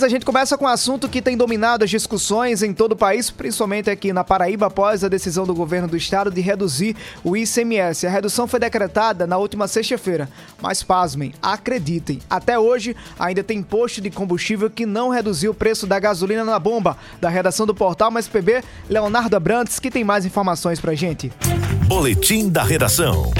A gente começa com um assunto que tem dominado as discussões em todo o país, principalmente aqui na Paraíba, após a decisão do governo do estado de reduzir o ICMS. A redução foi decretada na última sexta-feira, mas pasmem, acreditem, até hoje ainda tem posto de combustível que não reduziu o preço da gasolina na bomba. Da redação do portal Mais PB, Leonardo Abrantes, que tem mais informações pra gente. Boletim da redação.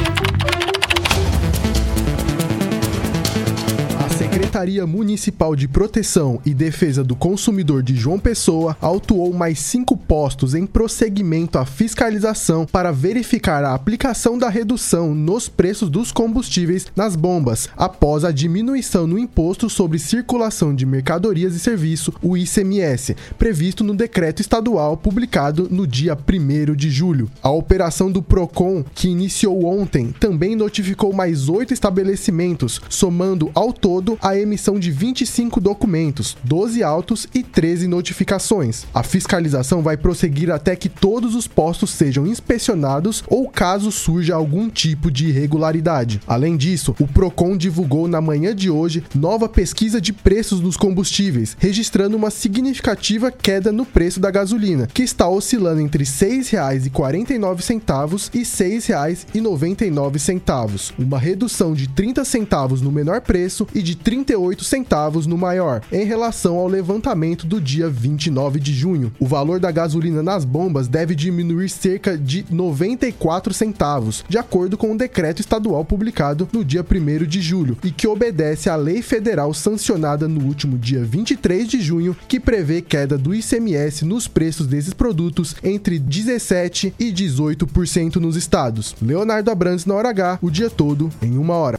Secretaria Municipal de Proteção e Defesa do Consumidor de João Pessoa autuou mais cinco postos em prosseguimento à fiscalização para verificar a aplicação da redução nos preços dos combustíveis nas bombas, após a diminuição no Imposto sobre Circulação de Mercadorias e Serviço, o ICMS, previsto no decreto estadual publicado no dia 1 de julho. A operação do PROCON, que iniciou ontem, também notificou mais oito estabelecimentos, somando ao todo a emissão de 25 documentos, 12 autos e 13 notificações. A fiscalização vai prosseguir até que todos os postos sejam inspecionados ou caso surja algum tipo de irregularidade. Além disso, o Procon divulgou na manhã de hoje nova pesquisa de preços dos combustíveis, registrando uma significativa queda no preço da gasolina, que está oscilando entre R$ 6,49 e R$ 6,99, uma redução de 30 centavos no menor preço e de 38 centavos no maior, em relação ao levantamento do dia 29 de junho. O valor da gasolina nas bombas deve diminuir cerca de 94 centavos, de acordo com o um decreto estadual publicado no dia 1 de julho e que obedece à lei federal sancionada no último dia 23 de junho, que prevê queda do ICMS nos preços desses produtos entre 17 e 18% nos estados. Leonardo Abrantes na hora H, o dia todo em uma hora.